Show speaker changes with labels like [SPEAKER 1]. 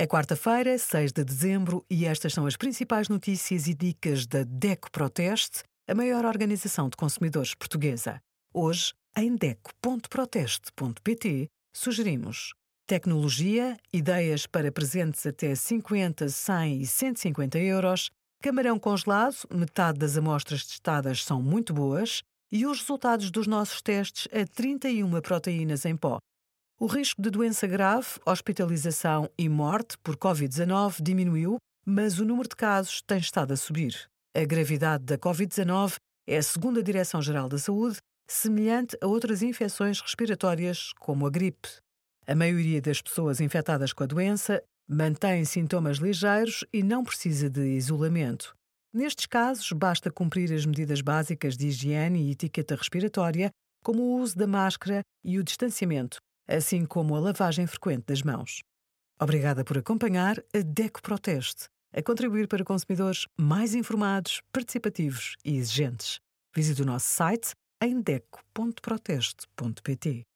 [SPEAKER 1] É quarta-feira, 6 de dezembro, e estas são as principais notícias e dicas da DECO Proteste, a maior organização de consumidores portuguesa. Hoje, em DECO.proteste.pt, sugerimos tecnologia, ideias para presentes até 50, 100 e 150 euros, camarão congelado, metade das amostras testadas são muito boas, e os resultados dos nossos testes a 31 proteínas em pó. O risco de doença grave, hospitalização e morte por Covid-19 diminuiu, mas o número de casos tem estado a subir. A gravidade da Covid-19 é, segundo a Direção-Geral da Saúde, semelhante a outras infecções respiratórias, como a gripe. A maioria das pessoas infectadas com a doença mantém sintomas ligeiros e não precisa de isolamento. Nestes casos, basta cumprir as medidas básicas de higiene e etiqueta respiratória, como o uso da máscara e o distanciamento, assim como a lavagem frequente das mãos. Obrigada por acompanhar a DECO Proteste, a contribuir para consumidores mais informados, participativos e exigentes. Visite o nosso site em deco.proteste.pt.